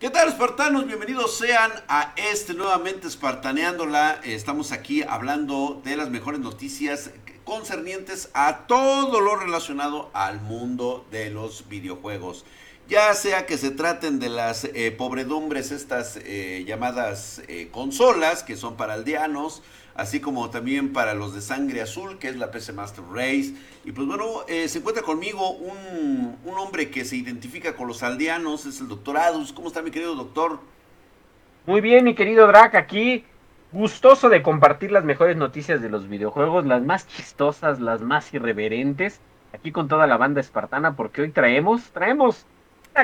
¿Qué tal, espartanos? Bienvenidos sean a este nuevamente Espartaneándola. Estamos aquí hablando de las mejores noticias concernientes a todo lo relacionado al mundo de los videojuegos. Ya sea que se traten de las eh, pobredumbres, estas eh, llamadas eh, consolas, que son para aldeanos, así como también para los de sangre azul, que es la PC Master Race. Y pues bueno, se encuentra conmigo un, un, hombre que se identifica con los aldeanos, es el doctor Adus. ¿Cómo está mi querido doctor? Muy bien, mi querido Drac, aquí gustoso de compartir las mejores noticias de los videojuegos, las más chistosas, las más irreverentes, aquí con toda la banda espartana, porque hoy traemos, traemos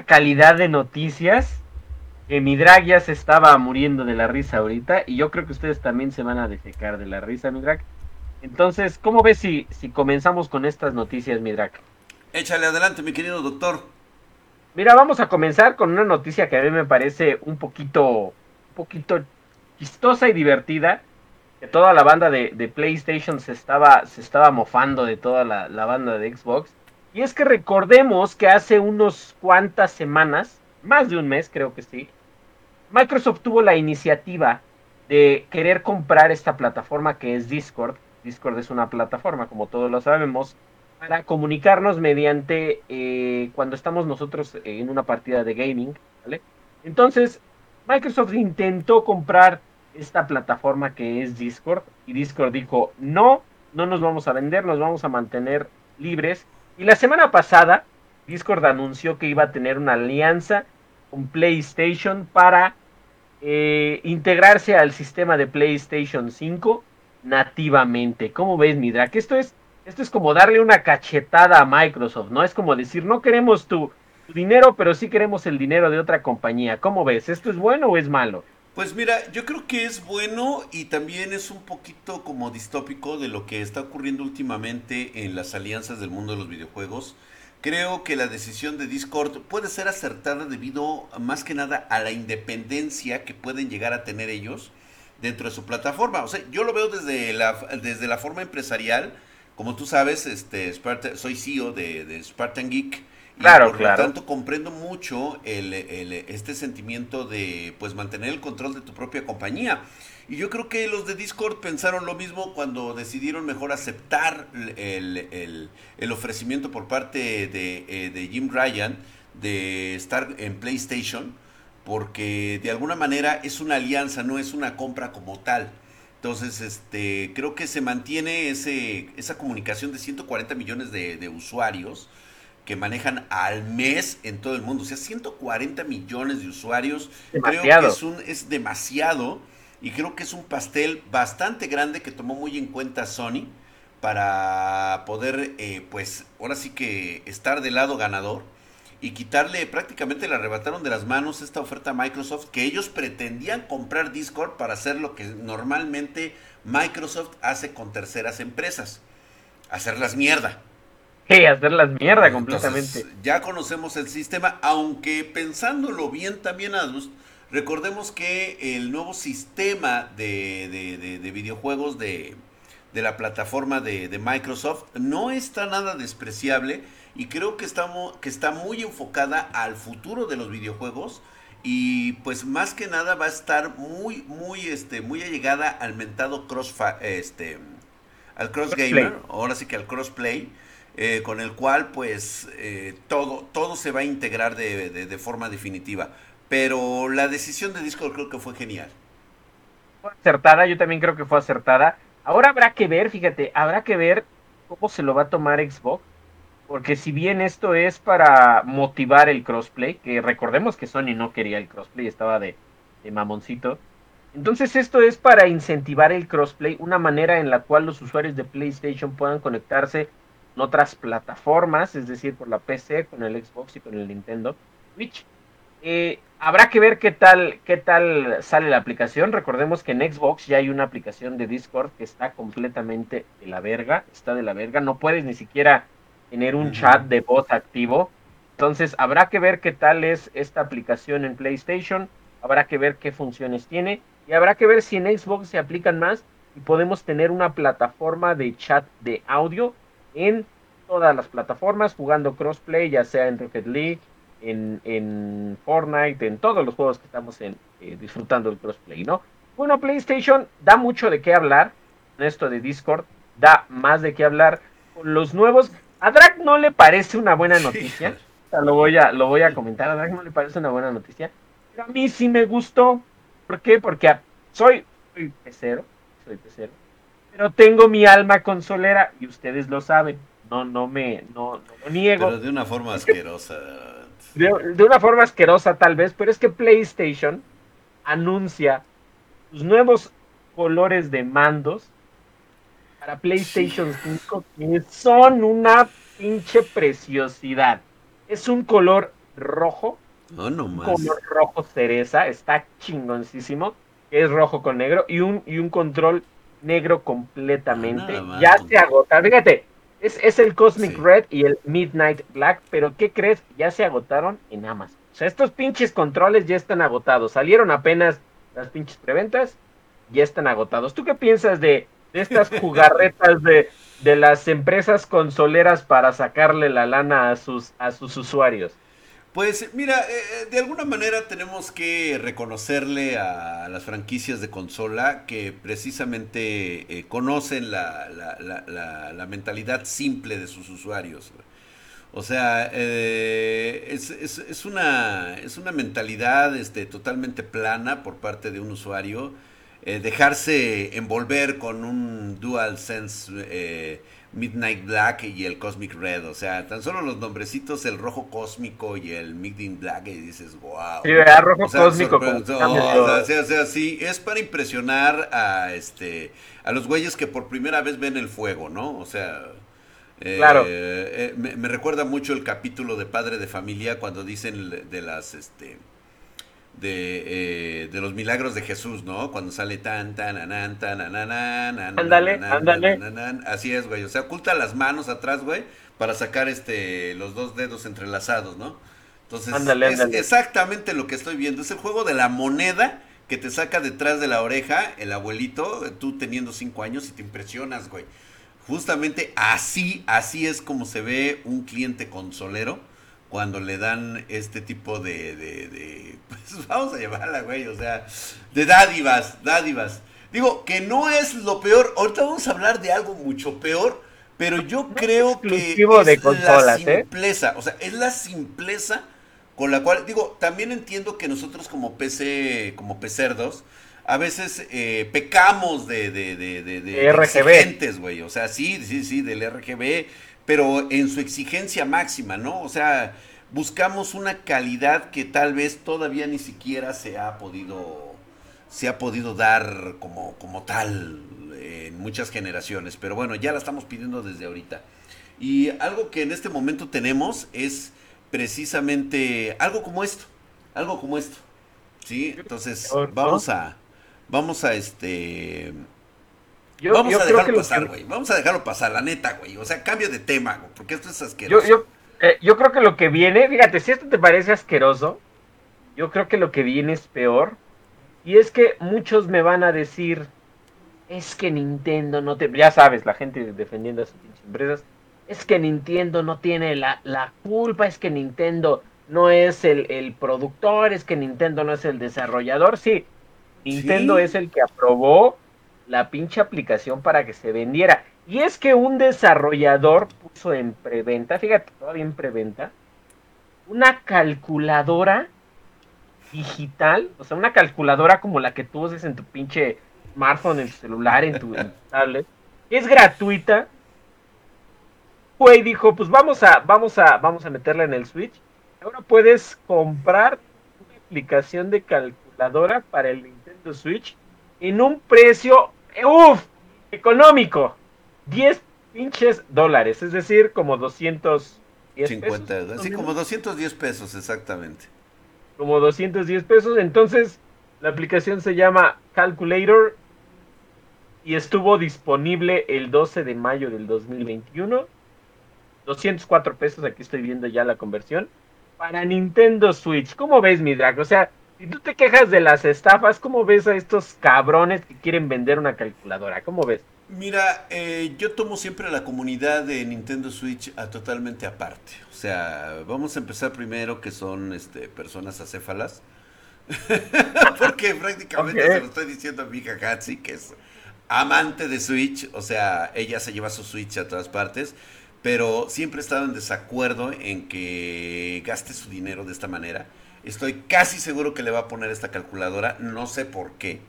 calidad de noticias que mi drag ya se estaba muriendo de la risa ahorita y yo creo que ustedes también se van a defecar de la risa, mi drag. Entonces, ¿cómo ves si, si comenzamos con estas noticias, mi drag? Échale adelante, mi querido doctor. Mira, vamos a comenzar con una noticia que a mí me parece un poquito, un poquito chistosa y divertida. Que toda la banda de, PlayStation se estaba, se estaba mofando de toda la, la banda de Xbox. Y es que recordemos que hace unos cuantas semanas, más de un mes creo que sí, Microsoft tuvo la iniciativa de querer comprar esta plataforma que es Discord. Discord es una plataforma, como todos lo sabemos, para comunicarnos mediante eh, cuando estamos nosotros en una partida de gaming, ¿vale? Entonces, Microsoft intentó comprar esta plataforma que es Discord y Discord dijo, no, no nos vamos a vender, nos vamos a mantener libres y la semana pasada, Discord anunció que iba a tener una alianza con PlayStation para eh, integrarse al sistema de PlayStation 5 nativamente. ¿Cómo ves, Midra? esto es, esto es como darle una cachetada a Microsoft, ¿no? Es como decir, no queremos tu, tu dinero, pero sí queremos el dinero de otra compañía. ¿Cómo ves? ¿Esto es bueno o es malo? Pues mira, yo creo que es bueno y también es un poquito como distópico de lo que está ocurriendo últimamente en las alianzas del mundo de los videojuegos. Creo que la decisión de Discord puede ser acertada debido más que nada a la independencia que pueden llegar a tener ellos dentro de su plataforma. O sea, yo lo veo desde la, desde la forma empresarial. Como tú sabes, este, soy CEO de, de Spartan Geek Claro, por claro. lo tanto, comprendo mucho el, este sentimiento de pues mantener el control de tu propia compañía. Y yo creo que los de Discord pensaron lo mismo cuando decidieron mejor aceptar el, ofrecimiento por parte de, eh, de, Jim Ryan de estar en PlayStation, porque de alguna manera es una alianza, no es una compra como tal. Entonces, este, creo que se mantiene ese, esa comunicación de 140 millones de, de usuarios que manejan al mes en todo el mundo. O sea, 140 millones de usuarios. Creo que es, un, es demasiado. Y creo que es un pastel bastante grande que tomó muy en cuenta Sony para poder, eh, pues, ahora sí que estar del lado ganador y quitarle, prácticamente le arrebataron de las manos esta oferta a Microsoft que ellos pretendían comprar Discord para hacer lo que normalmente Microsoft hace con terceras empresas, hacerlas mierda. Hey, hacerlas mierda completamente. ya conocemos el sistema, aunque pensándolo bien también, Adus, recordemos que el nuevo sistema de, videojuegos de, la plataforma de, Microsoft no está nada despreciable y creo que, estamos, que está muy enfocada al futuro de los videojuegos y pues más que nada va a estar muy, muy, este, muy allegada al mentado cross, este, al cross gamer, ahora sí que al crossplay eh, con el cual pues eh, todo, todo se va a integrar de, forma definitiva. Pero la decisión de Discord creo que fue genial. Fue acertada, yo también creo que fue acertada. Ahora habrá que ver, fíjate, habrá que ver cómo se lo va a tomar Xbox. Porque si bien esto es para motivar el crossplay, que recordemos que Sony no quería el crossplay, estaba de, de mamoncito. Entonces esto es para incentivar el crossplay, una manera en la cual los usuarios de PlayStation puedan conectarse otras plataformas, es decir, por la PC, con el Xbox y con el Nintendo Switch. Eh, habrá que ver qué tal, qué tal sale la aplicación. Recordemos que en Xbox ya hay una aplicación de Discord que está completamente de la verga, está de la verga, no puedes ni siquiera tener un chat de voz activo. Entonces habrá que ver qué tal es esta aplicación en PlayStation, habrá que ver qué funciones tiene y habrá que ver si en Xbox se aplican más y podemos tener una plataforma de chat de audio en todas las plataformas, jugando crossplay, ya sea en Rocket League, en, en Fortnite, en todos los juegos que estamos en, eh, disfrutando del crossplay, ¿no? Bueno, PlayStation da mucho de qué hablar, en esto de Discord, da más de qué hablar con los nuevos. A Drag no le parece una buena noticia, lo voy a, lo voy a comentar, a Drag no le parece una buena noticia, pero a mí sí me gustó, ¿por qué? Porque soy, soy pecero, soy pecero, pero tengo mi alma consolera y ustedes lo saben, no, no me, no, no lo niego. Pero de una forma asquerosa. De, de, una forma asquerosa tal vez, pero es que PlayStation anuncia sus nuevos colores de mandos para PlayStation 5 que son una pinche preciosidad. Es un color rojo, oh, no un color rojo cereza, está chingoncísimo, es rojo con negro y un, y un control negro completamente. Ah, ya se agota, fíjate, es, es el Cosmic sí. Red y el Midnight Black, pero ¿qué crees? Ya se agotaron en Amazon. O sea, estos pinches controles ya están agotados. Salieron apenas las pinches preventas, ya están agotados. ¿Tú qué piensas de, de estas jugarretas de, de, las empresas consoleras para sacarle la lana a sus, a sus usuarios? Pues mira, eh, de alguna manera tenemos que reconocerle a las franquicias de consola que precisamente eh, conocen la, la, la, la, mentalidad simple de sus usuarios. O sea, eh, es, es, es, una, es una mentalidad este, totalmente plana por parte de un usuario. Eh, dejarse envolver con un DualSense eh, Midnight Black y el Cosmic Red. O sea, tan solo los nombrecitos, el rojo cósmico y el Midnight Black, y dices, wow. Sí, ¿verdad? rojo o sea, cósmico. Oh, o, sea, o sea, sí, es para impresionar a, este, a los güeyes que por primera vez ven el fuego, ¿no? O sea... Eh, claro. Eh, me, me, recuerda mucho el capítulo de Padre de Familia cuando dicen de las este de, eh, de los milagros de Jesús, ¿no? Cuando sale tan tan tan anan ándale, ándale. Así es, güey. O sea, oculta las manos atrás, güey, para sacar este los dos dedos entrelazados, ¿no? Entonces, ándale, es ándale. exactamente lo que estoy viendo. Es el juego de la moneda que te saca detrás de la oreja el abuelito, tú teniendo cinco años y te impresionas, güey. Justamente así, así es como se ve un cliente consolero cuando le dan este tipo de, de, de, pues vamos a llevarla, güey, o sea, de dádivas, dádivas. Digo, que no es lo peor, ahorita vamos a hablar de algo mucho peor, pero yo no creo que es de consolas, la simpleza, ¿eh? o sea, es la simpleza con la cual, digo, también entiendo que nosotros como PC, como pecerdos, a veces eh, pecamos de, de, de, de, de RGB. güey. O sea, sí, sí, sí, del RGB, pero en su exigencia máxima, ¿no? O sea, buscamos una calidad que tal vez todavía ni siquiera se ha podido, se ha podido dar como, como tal en muchas generaciones. Pero bueno, ya la estamos pidiendo desde ahorita. Y algo que en este momento tenemos es precisamente algo como esto, algo como esto. ¿Sí? Entonces, vamos a vamos a este yo, vamos yo a creo dejarlo que pasar, que... güey. Vamos a dejarlo pasar, la neta, güey. O sea, cambio de tema, güey, porque esto es asqueroso. Yo, yo, eh, yo creo que lo que viene, fíjate, si esto te parece asqueroso, yo creo que lo que viene es peor. Y es que muchos me van a decir, es que Nintendo no te... Ya sabes, la gente defendiendo a sus empresas. Es que Nintendo no tiene la, la culpa, es que Nintendo no es el, el, productor, es que Nintendo no es el desarrollador. Sí, Nintendo sí. es el que aprobó la pinche aplicación para que se vendiera. Y es que un desarrollador puso en preventa, fíjate, todavía en preventa, una calculadora digital, o sea, una calculadora como la que tú uses en tu pinche smartphone, en tu celular, en tu, en tu tablet, que es gratuita. Fue y dijo, pues vamos a, vamos a, vamos a meterla en el Switch. Ahora puedes comprar una aplicación de calculadora para el Nintendo Switch en un precio, uff, económico. 10 pinches dólares, es decir, como 210 50, pesos. Así como 210 pesos, exactamente. Como 210 pesos, entonces la aplicación se llama Calculator y estuvo disponible el 12 de mayo del 2021. 204 pesos, aquí estoy viendo ya la conversión. Para Nintendo Switch, ¿cómo ves mi drag? O sea, si tú te quejas de las estafas, ¿cómo ves a estos cabrones que quieren vender una calculadora? ¿Cómo ves? Mira, eh, yo tomo siempre la comunidad de Nintendo Switch a totalmente aparte. O sea, vamos a empezar primero que son este, personas acéfalas. Porque prácticamente se lo estoy diciendo a mi hija Katsi, que es amante de Switch. O sea, ella se lleva su Switch a todas partes. Pero siempre he estado en desacuerdo en que gaste su dinero de esta manera. Estoy casi seguro que le va a poner esta calculadora. No sé por qué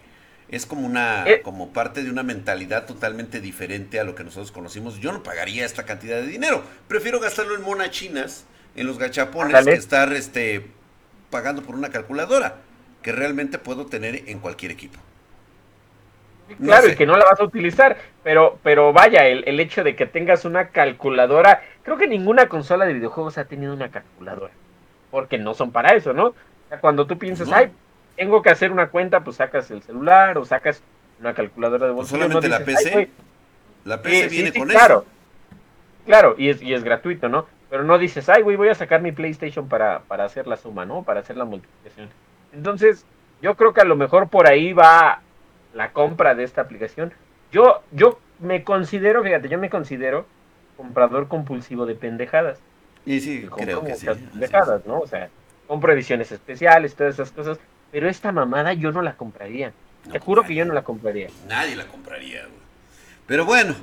es como una eh. como parte de una mentalidad totalmente diferente a lo que nosotros conocimos. Yo no pagaría esta cantidad de dinero. Prefiero gastarlo en monachinas, en los gachapones, que estar este pagando por una calculadora que realmente puedo tener en cualquier equipo. claro, y que no la vas a utilizar, pero, pero vaya, el, el, hecho de que tengas una calculadora, creo que ninguna consola de videojuegos ha tenido una calculadora, porque no son para eso, ¿no? cuando tú piensas, ay, tengo que hacer una cuenta, pues sacas el celular o sacas una calculadora de pues bolsillo. solamente la PC. la PC viene con claro, eso. Claro, y es, y es gratuito, ¿no? Pero no dices, ay, güey, voy a sacar mi PlayStation para, para hacer la suma, ¿no? Para hacer la multiplicación. Entonces, yo creo que a lo mejor por ahí va la compra de esta aplicación. Yo, yo me considero, fíjate, yo me considero comprador compulsivo de pendejadas. Y sí, creo que sí. Pendejadas, ¿no? O sea, compro ediciones especiales, todas esas cosas. Pero esta mamada yo no la compraría. Te juro que yo no la compraría. Nadie la compraría, güey. Pero bueno,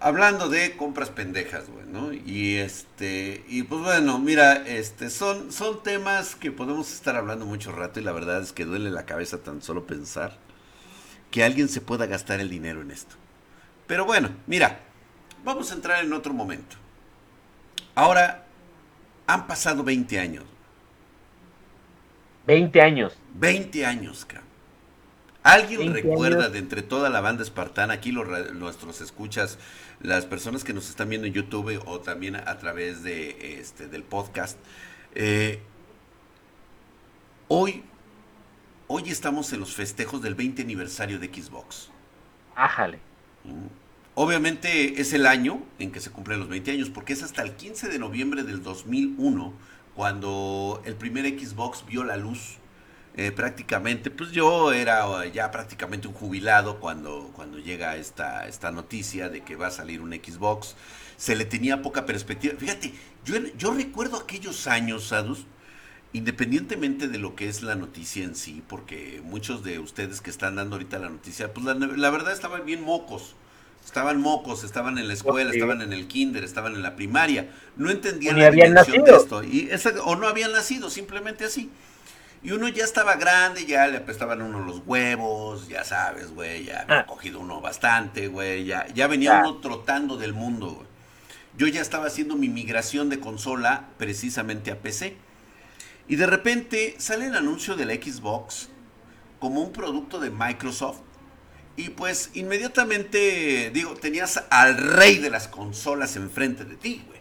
hablando de compras pendejas, güey, ¿no? Y este, y pues bueno, mira, este, son, son temas que podemos estar hablando mucho rato y la verdad es que duele la cabeza tan solo pensar que alguien se pueda gastar el dinero en esto. Pero bueno, mira, vamos a entrar en otro momento. Ahora, han pasado 20 años. 20 años. 20 años, cabrón. ¿Alguien recuerda de entre toda la banda espartana, aquí los, nuestros escuchas, las personas que nos están viendo en YouTube o también a, través de este del podcast? Eh, hoy, hoy estamos en los festejos del 20 aniversario de Xbox. Ájale. Mm. Obviamente es el año en que se cumplen los 20 años, porque es hasta el 15 de noviembre del 2001 cuando el primer Xbox vio la luz. Eh, prácticamente, pues yo era ya prácticamente un jubilado cuando, cuando llega esta, esta noticia de que va a salir un Xbox. Se le tenía poca perspectiva. Fíjate, yo, yo recuerdo aquellos años, Sadus, independientemente de lo que es la noticia en sí, porque muchos de ustedes que están dando ahorita la noticia, pues la, la verdad estaban bien mocos. Estaban mocos, estaban en la escuela, estaban en el kinder, estaban en la primaria. No entendían la dimensión de esto. Y o no habían nacido, simplemente así. Y uno ya estaba grande, ya le apestaban uno los huevos, ya sabes, güey, ya había ah. cogido uno bastante, güey, ya, ya venía uno trotando del mundo, güey. Yo ya estaba haciendo mi migración de consola precisamente a PC. Y de repente sale el anuncio de la Xbox como un producto de Microsoft y pues inmediatamente, digo, tenías al rey de las consolas enfrente de ti, güey.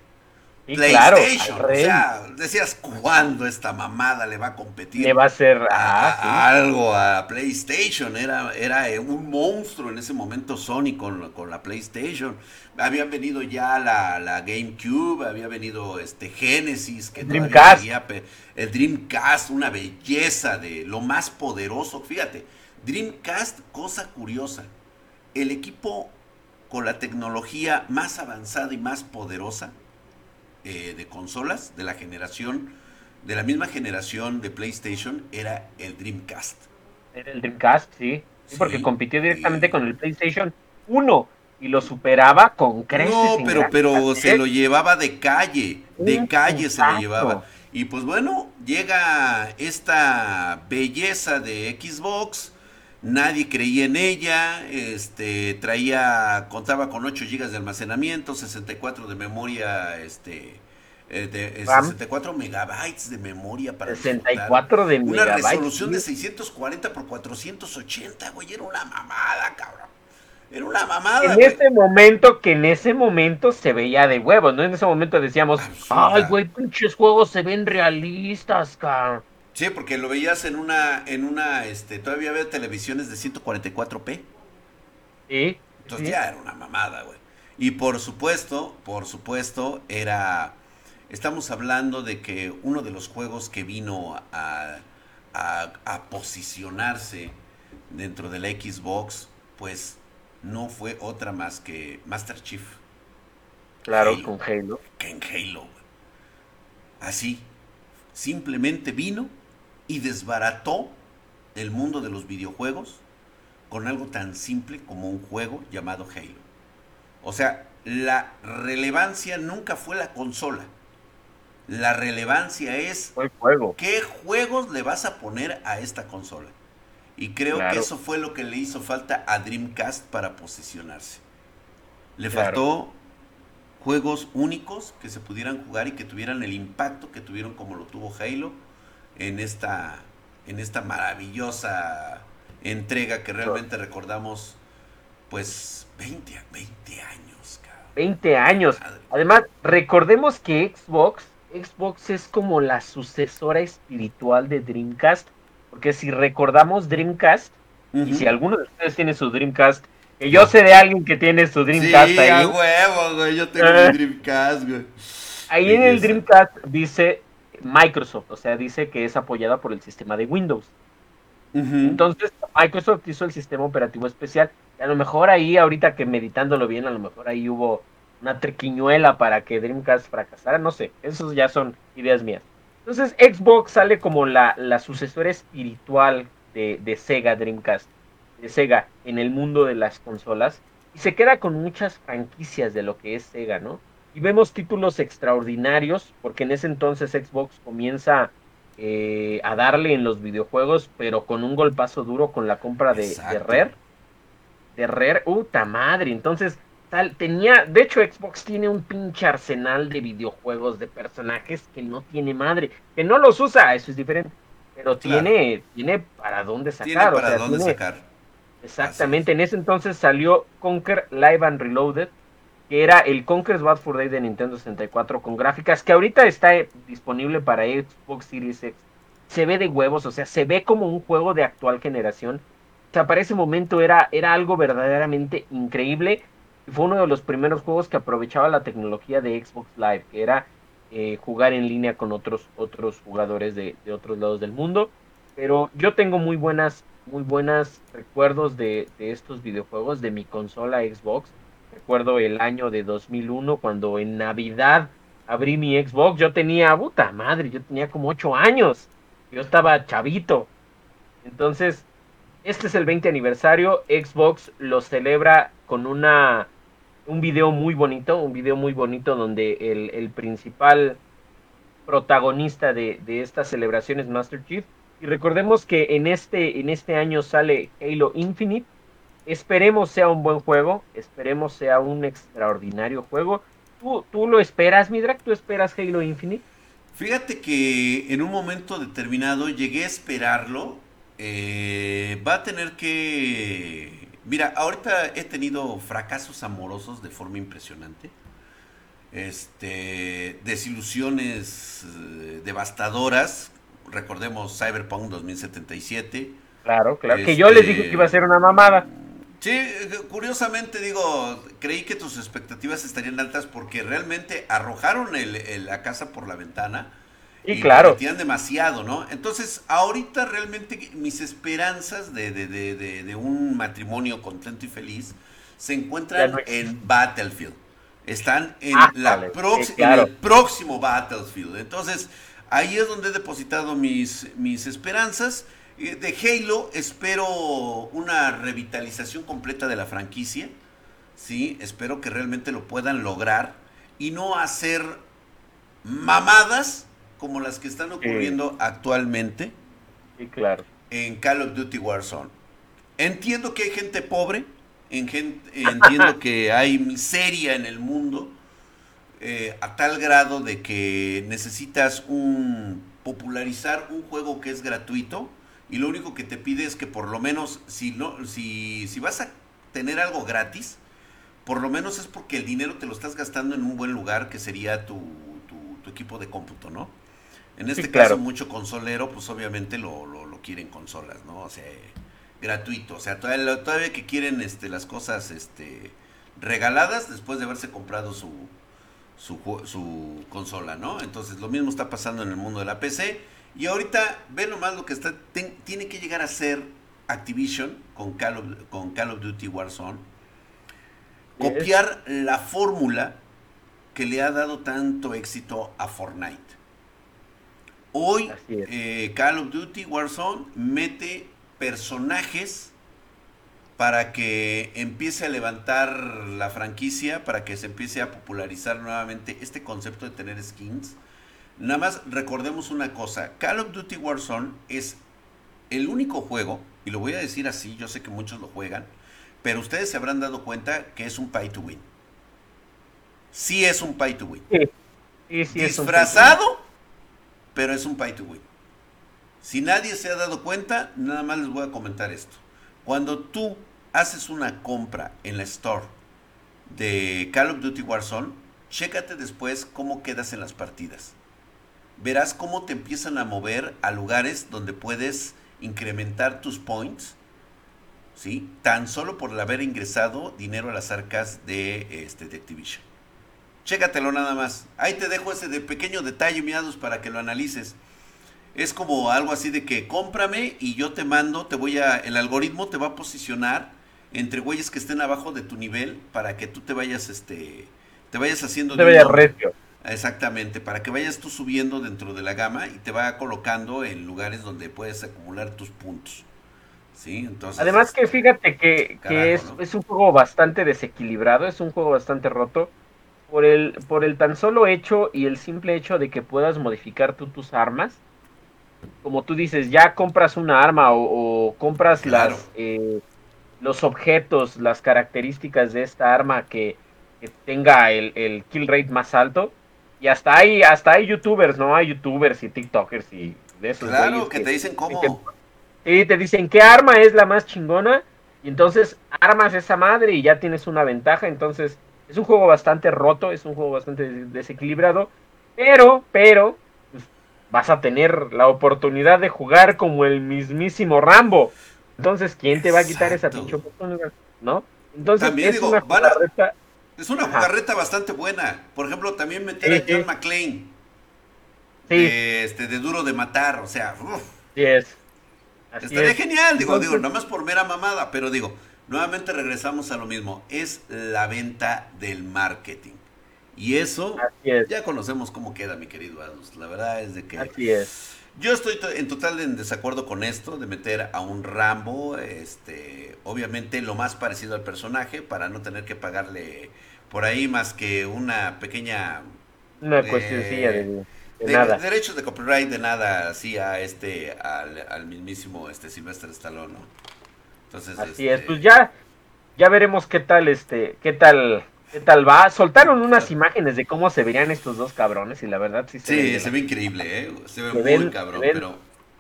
PlayStation, o sea, decías, ¿cuándo esta mamada le va a competir? Le va a hacer algo a PlayStation. Era, era un monstruo en ese momento Sony con, con la PlayStation. Habían venido ya la, la, GameCube, había venido este Genesis, que Dreamcast. el Dreamcast, una belleza de lo más poderoso. Fíjate, Dreamcast, cosa curiosa, el equipo con la tecnología más avanzada y más poderosa eh, de consolas de la generación, de la misma generación de PlayStation, era el Dreamcast. Era el Dreamcast, sí. porque compitió directamente con el PlayStation 1 y lo superaba con creces. No, pero, pero se lo llevaba de calle, de calle se lo llevaba. Y pues bueno, llega esta belleza de Xbox nadie creía en ella, este, traía, contaba con 8 GB de almacenamiento, 64 de memoria, este, eh, de, 64 eh, megabytes de memoria para 64 de Una resolución de 640 por 480, güey, era una mamada, cabrón. Era una mamada. En ese momento, que en ese momento se veía de huevos, ¿no? En ese momento decíamos, ay, güey, pinches juegos se ven realistas, cabrón. Sí, porque lo veías en una, en una, este, todavía había televisiones de 144p. Sí. Entonces ya era una mamada, güey. Y por supuesto, por supuesto, era, estamos hablando de que uno de los juegos que vino a, a, a posicionarse dentro de la Xbox, pues no fue otra más que Master Chief. Claro, con Halo. Que en Halo. Así, simplemente vino y desbarató el mundo de los videojuegos con algo tan simple como un juego llamado Halo. O sea, la relevancia nunca fue la consola. La relevancia es juego. qué juegos le vas a poner a esta consola. Y creo que eso fue lo que le hizo falta a Dreamcast para posicionarse. Le faltó juegos únicos que se pudieran jugar y que tuvieran el impacto que tuvieron como lo tuvo Halo en esta, en esta maravillosa entrega que realmente recordamos pues 20, 20 años. 20 años. Además, recordemos que Xbox, Xbox es como la sucesora espiritual de Dreamcast porque si recordamos Dreamcast, y si alguno de ustedes tiene su Dreamcast, que yo sé de alguien que tiene su Dreamcast sí, ahí. huevo, güey, yo tengo mi eh. Dreamcast, güey. Ahí en el Dreamcast dice Microsoft, o sea, dice que es apoyada por el sistema de Windows. Entonces, Microsoft hizo el sistema operativo especial. Y a lo mejor ahí, ahorita que meditándolo bien, a lo mejor ahí hubo una triquiñuela para que Dreamcast fracasara. No sé, esos ya son ideas mías. Entonces Xbox sale como la, la sucesora espiritual de, de, Sega Dreamcast, de Sega en el mundo de las consolas, y se queda con muchas franquicias de lo que es Sega, ¿no? Y vemos títulos extraordinarios, porque en ese entonces Xbox comienza eh, a darle en los videojuegos, pero con un golpazo duro con la compra de, de Rare. De Rare, puta madre, entonces tenía, de hecho Xbox tiene un pinche arsenal de videojuegos de personajes que no tiene madre, que no los usa, eso es diferente, pero tiene, tiene para dónde sacar. Tiene para dónde sacar. Exactamente, en ese entonces salió Conquer Live and Reloaded, que era el Conquer's Bad for Day de Nintendo 64 con gráficas, que ahorita está disponible para Xbox Series X. Se ve de huevos, o sea, se ve como un juego de actual generación. O sea, para ese momento era, era algo verdaderamente increíble fue uno de los primeros juegos que aprovechaba la tecnología de Xbox Live, que era eh, jugar en línea con otros, otros jugadores de, otros lados del mundo. Pero yo tengo muy buenas, muy buenas recuerdos de, estos videojuegos de mi consola Xbox. Recuerdo el año de 2001 cuando en Navidad abrí mi Xbox. Yo tenía, puta madre, yo tenía como 8 años. Yo estaba chavito. Entonces, este es el 20 aniversario. Xbox lo celebra con una un video muy bonito, un video muy bonito donde el, principal protagonista de, esta celebración es Master Chief. Y recordemos que en este, en este año sale Halo Infinite. Esperemos sea un buen juego, esperemos sea un extraordinario juego. ¿Tú, tú lo esperas, Midrak? ¿Tú esperas Halo Infinite? Fíjate que en un momento determinado llegué a esperarlo. Eh, va a tener que Mira, ahorita he tenido fracasos amorosos de forma impresionante. Este, desilusiones eh, devastadoras. Recordemos Cyberpunk 2077. Claro, claro. que yo les dije que iba a ser una mamada. Sí, curiosamente digo, creí que tus expectativas estarían altas porque realmente arrojaron la casa por la ventana y, claro. tienen demasiado, ¿no? Entonces, ahorita realmente mis esperanzas de, de, de, de un matrimonio contento y feliz se encuentran en Battlefield. Están en, ah, la en el próximo Battlefield. Entonces, ahí es donde he depositado mis, mis esperanzas. Eh, de Halo espero una revitalización completa de la franquicia. Sí, espero que realmente lo puedan lograr y no hacer mamadas como las que están ocurriendo actualmente sí, claro. en Call of Duty Warzone. Entiendo que hay gente pobre, en entiendo que hay miseria en el mundo, eh, a tal grado de que necesitas un popularizar un juego que es gratuito y lo único que te pide es que por lo menos si no si, si vas a tener algo gratis por lo menos es porque el dinero te lo estás gastando en un buen lugar que sería tu, tu equipo de cómputo, ¿no? En este caso, mucho consolero, pues obviamente lo, lo, quieren consolas, ¿no? O sea, gratuito. O sea, todavía, todavía que quieren este, las cosas este, regaladas después de haberse comprado su, su, su consola, ¿no? Entonces, lo mismo está pasando en el mundo de la PC. Y ahorita, ve nomás lo que está, tiene que llegar a ser Activision con Call of, con Call of Duty Warzone. copiar la fórmula que le ha dado tanto éxito a Fortnite. Hoy eh, Call of Duty Warzone mete personajes para que empiece a levantar la franquicia, para que se empiece a popularizar nuevamente este concepto de tener skins. Nada más recordemos una cosa, Call of Duty Warzone es el único juego, y lo voy a decir así, yo sé que muchos lo juegan, pero ustedes se habrán dado cuenta que es un pay to win. Sí es un pay to win. Disfrazado, pero es un pay to win. Si nadie se ha dado cuenta, nada más les voy a comentar esto. Cuando tú haces una compra en la store de Call of Duty Warzone, chécate después cómo quedas en las partidas. Verás cómo te empiezan a mover a lugares donde puedes incrementar tus points ¿sí? Tan solo por haber ingresado dinero a las arcas de, este, de Activision. Chécatelo nada más. Ahí te dejo ese de pequeño detalle, miados, para que lo analices. Es como algo así de que cómprame y yo te mando, te voy a, el algoritmo te va a posicionar entre güeyes que estén abajo de tu nivel para que tú te vayas, este, te vayas haciendo... Te vayas recio. Exactamente, para que vayas tú subiendo dentro de la gama y te va colocando en lugares donde puedes acumular tus puntos. Además que fíjate que, es, un juego bastante desequilibrado, es un juego bastante roto por el, por el tan solo hecho y el simple hecho de que puedas modificar tú tus armas. Como tú dices, ya compras una arma o, compras las, eh, los objetos, las características de esta arma que, tenga el, kill rate más alto. Y hasta hay, hasta hay youtubers, ¿no? Hay youtubers y tiktokers y de esos. Claro, que, te dicen cómo. Y te dicen qué arma es la más chingona. Y entonces armas esa madre y ya tienes una ventaja. Entonces es un juego bastante roto, es un juego bastante desequilibrado. Pero, pero, pues, vas a tener la oportunidad de jugar como el mismísimo Rambo. Entonces, ¿quién te va a quitar esa pinche oportunidad? ¿No? Entonces, es, una jugarreta, es una jugarreta bastante buena. Por ejemplo, también meter a John McClane. Sí. De, este, de duro de matar, o sea, Sí es. Estaría genial, digo, digo, digo, más por mera mamada, pero digo, nuevamente regresamos a lo mismo, es la venta del marketing. Y eso ya conocemos cómo queda, mi querido Adus. La verdad es de que Así es. Yo estoy en total en desacuerdo con esto de meter a un Rambo, este, obviamente lo más parecido al personaje para no tener que pagarle por ahí más que una pequeña una cuestioncilla de de, derechos de copyright de nada así a este al, mismísimo este Sylvester Stallone ¿no? entonces así es este pues ya ya veremos qué tal este qué tal qué tal va soltaron unas imágenes de cómo se verían estos dos cabrones y la verdad sí se sí se ve increíble eh se ve muy cabrón pero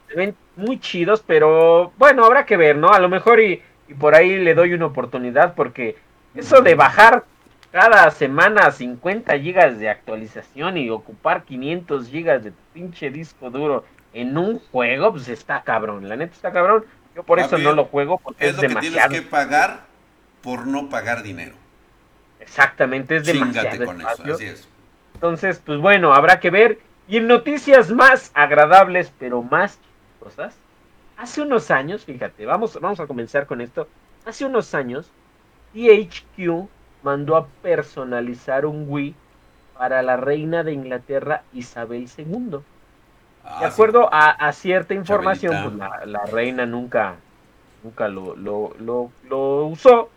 se ven muy chidos pero bueno habrá que ver no a lo mejor y, y por ahí le doy una oportunidad porque eso de bajar cada semana 50 gigas de actualización y ocupar 500 gigas de pinche disco duro en un juego, pues está cabrón. La neta está cabrón. Yo por eso no lo juego porque es, lo que tienes que pagar por no pagar dinero. Exactamente, es demasiado con eso, así es. Entonces, pues bueno, habrá que ver. Y en noticias más agradables, pero más cosas. Hace unos años, fíjate, vamos, vamos a comenzar con esto. Hace unos años, THQ mandó a personalizar un Wii para la reina de Inglaterra Isabel II. Ah, de acuerdo a, cierta información, pues la, reina nunca, nunca lo, lo, usó.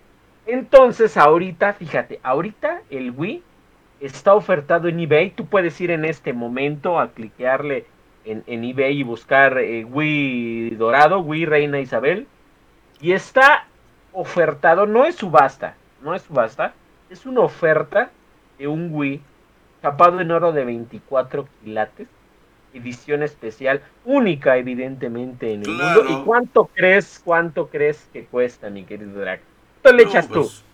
Entonces ahorita, fíjate, ahorita el Wii está ofertado en eBay. Tú puedes ir en este momento a cliquearle en, eBay y buscar eh, Wii dorado, Wii Reina Isabel. Y está ofertado, no es subasta, no es subasta, es una oferta de un Wii capado en oro de 24 quilates, edición especial, única evidentemente en el mundo. ¿Y cuánto crees, cuánto crees que cuesta, mi querido Drag? ¿Cuánto le echas tú? Pues,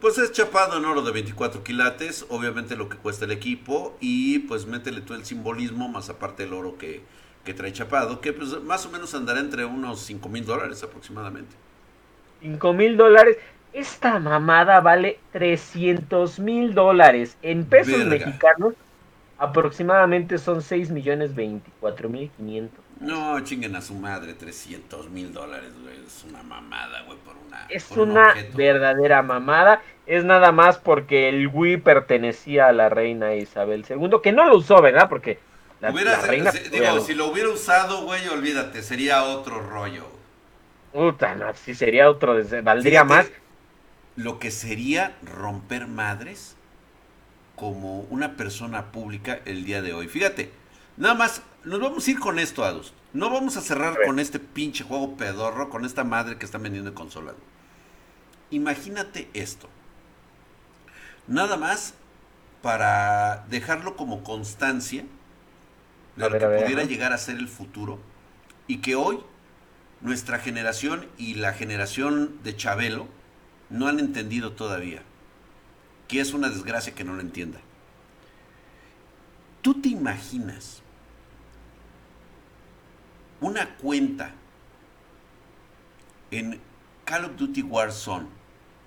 pues es chapado en oro de 24 quilates, obviamente lo que cuesta el equipo, y pues métele tú el simbolismo, más aparte el oro que, que trae chapado, que pues más o menos andará entre unos 5 mil dólares aproximadamente. 5 mil dólares. Esta mamada vale 300 mil dólares. En pesos mexicanos, aproximadamente son 6 millones 24 mil 500. No, chinguen a su madre, 300 mil dólares, güey. Es una mamada, güey, por una. Es por una verdadera mamada. Es nada más porque el Wii pertenecía a la reina Isabel II, que no lo usó, ¿verdad? Porque la, Hubiera- la reina... se- digo, obvia- si lo hubiera usado, güey, olvídate, sería otro rollo. Puta, no, sí sería otro, valdría Fíjate más. Lo que sería romper madres como una persona pública el día de hoy. Fíjate, nada más, nos vamos a ir con esto, Adus. No vamos a cerrar A con este pinche juego pedorro, con esta madre que están vendiendo en consolas. güey. Imagínate esto. Nada más para dejarlo como constancia de A lo ver, que ver, pudiera llegar a ser el futuro y que hoy nuestra generación y la generación de Chabelo no han entendido todavía. Que es una desgracia que no lo entienda. ¿Tú te imaginas una cuenta en Call of Duty Warzone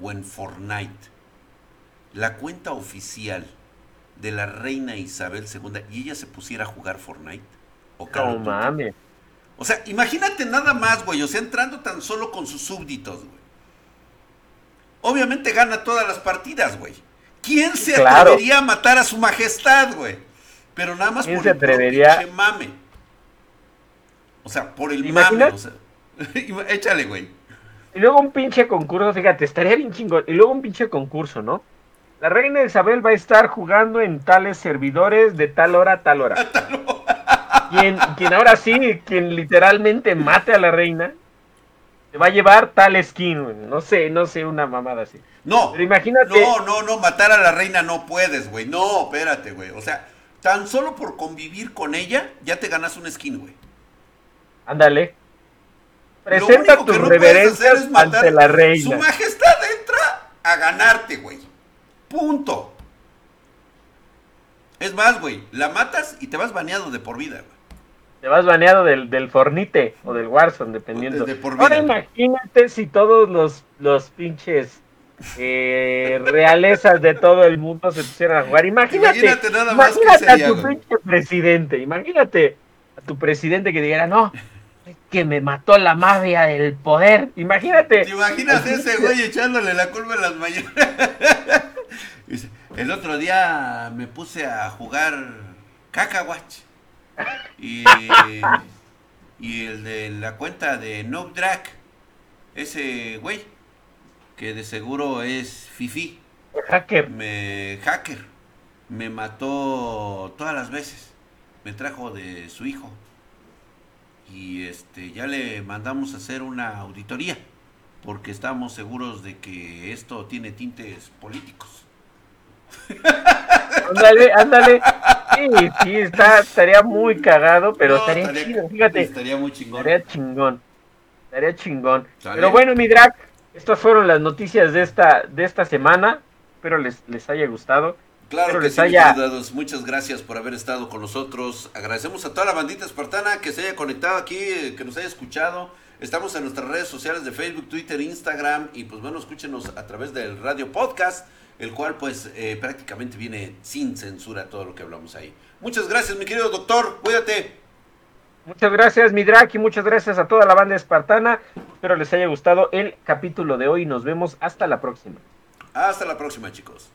o en Fortnite? La cuenta oficial de la reina Isabel II y ella se pusiera a jugar Fortnite o Call No of Duty. O sea, imagínate nada más, güey. O sea, entrando tan solo con sus súbditos, güey. Obviamente gana todas las partidas, güey. ¿Quién se Claro. atrevería a matar a su majestad, güey? Pero nada más ¿Quién por se atrevería? mame. O sea, por el ¿Te mame. O sea, échale, güey. Y luego un pinche concurso, fíjate, estaría bien chingón. Y luego un pinche concurso, ¿no? La reina Isabel va a estar jugando en tales servidores de tal hora a tal hora. quien, quien ahora sí, quien literalmente mate a la reina, se va a llevar tal skin, güey. No sé, no sé, una mamada así. No. Pero imagínate- No, no, no, matar a la reina no puedes, güey. No, espérate, güey. O sea, tan solo por convivir con ella, ya te ganas un skin, güey. Ándale. Presenta tus no reverencias matar- ante la Su reina. majestad entra a ganarte, güey. Punto. Es más, güey, la matas y te vas baneado de por vida, güey. Te vas baneado del, del Fornite o del Warzone, dependiendo. De- de por Ahora imagínate si todos los, los pinches eh, realezas de todo el mundo se pusieran a jugar. Imagínate, Imagínate nada más que sería, a tu güey. pinche presidente. Imagínate a tu presidente que dijera, no, que me mató la mafia del poder. Imagínate. ¿Te imaginas ese güey echándole la culpa en las mañanas? El otro día me puse a jugar cacahuach. Y, y el de la cuenta de Noob Drag, ese güey, que de seguro es Fifi, Hacker. me hacker, me mató todas las veces. Me trajo de su hijo. Y este ya le mandamos a hacer una auditoría porque estamos seguros de que esto tiene tintes políticos. Ándale, ándale. Sí, sí, está, estaría muy cagado, pero No, estaría, chido, fíjate. Estaría muy chingón. Estaría chingón. Estaría chingón. Sale. Pero bueno, mi drag, estas fueron las noticias de esta, de esta semana. Espero les, les haya gustado. Claro que sí, mis. Muchas gracias por haber estado con nosotros. Agradecemos a toda la bandita espartana que se haya conectado aquí, eh, que nos haya escuchado. Estamos en nuestras redes sociales de Facebook, Twitter, Instagram y pues bueno, escúchenos a través del radio podcast, el cual pues eh, prácticamente viene sin censura todo lo que hablamos ahí. Muchas gracias, mi querido doctor. Cuídate. Muchas gracias, mi y muchas gracias a toda la banda espartana. Espero les haya gustado el capítulo de hoy. Nos vemos hasta la próxima. Hasta la próxima, chicos.